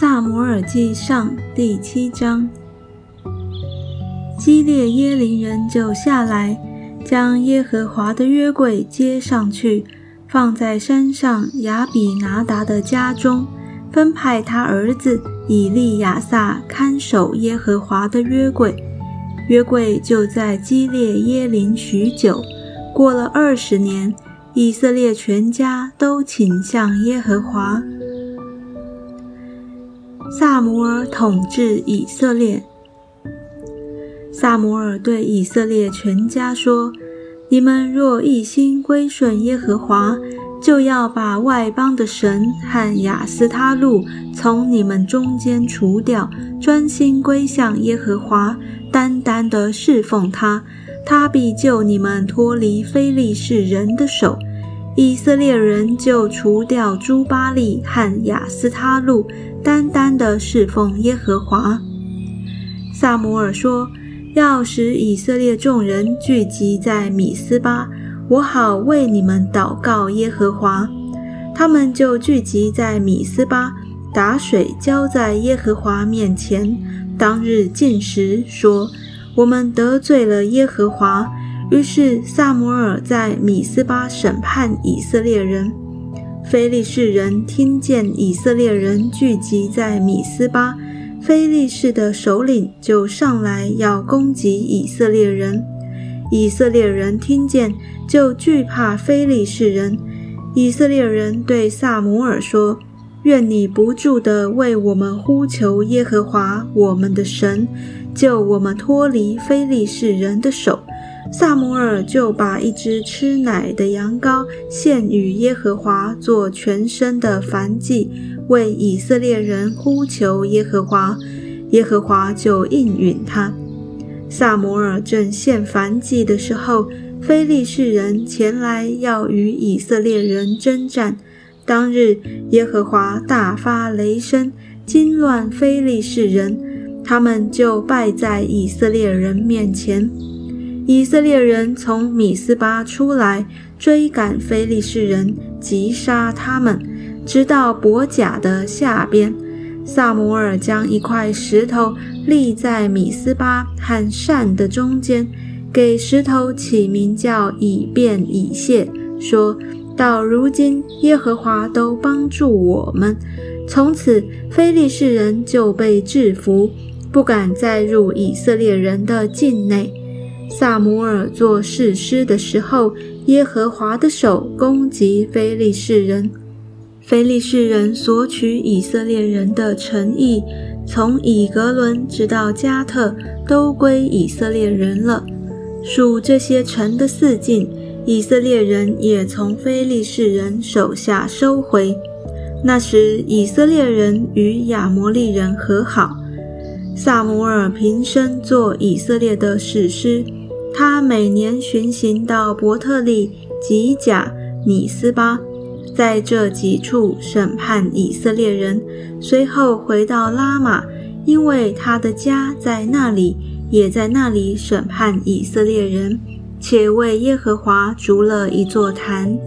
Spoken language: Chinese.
萨摩尔记上第七章，基列耶林人就下来，将耶和华的约柜接上去，放在山上亚比拿达的家中，分派他儿子以利亚撒看守耶和华的约柜。约柜就在基列耶林许久。过了二十年，以色列全家都倾向耶和华。萨摩尔统治以色列。萨摩尔对以色列全家说：“你们若一心归顺耶和华，就要把外邦的神和亚斯他路从你们中间除掉，专心归向耶和华，单单的侍奉他，他必救你们脱离非利士人的手。”以色列人就除掉朱巴利和亚斯他路，单单的侍奉耶和华。萨摩尔说：“要使以色列众人聚集在米斯巴，我好为你们祷告耶和华。”他们就聚集在米斯巴，打水浇在耶和华面前。当日进食，说：“我们得罪了耶和华。”于是萨摩尔在米斯巴审判以色列人。非利士人听见以色列人聚集在米斯巴，非利士的首领就上来要攻击以色列人。以色列人听见就惧怕非利士人。以色列人对萨摩尔说：“愿你不住地为我们呼求耶和华我们的神，救我们脱离非利士人的手。”萨摩尔就把一只吃奶的羊羔献与耶和华做全身的燔祭，为以色列人呼求耶和华，耶和华就应允他。萨摩尔正献燔祭的时候，非利士人前来要与以色列人征战。当日，耶和华大发雷声，惊乱非利士人，他们就败在以色列人面前。以色列人从米斯巴出来，追赶非利士人，击杀他们，直到伯甲的下边。萨摩尔将一块石头立在米斯巴和善的中间，给石头起名叫以便以谢，说到如今耶和华都帮助我们，从此非利士人就被制服，不敢再入以色列人的境内。萨摩尔做士师的时候，耶和华的手攻击非利士人，非利士人索取以色列人的诚意，从以格伦直到加特都归以色列人了。数这些城的四境，以色列人也从非利士人手下收回。那时，以色列人与亚摩利人和好。萨摩尔平生做以色列的士师。他每年巡行到伯特利、吉甲、米斯巴，在这几处审判以色列人。随后回到拉玛，因为他的家在那里，也在那里审判以色列人，且为耶和华筑了一座坛。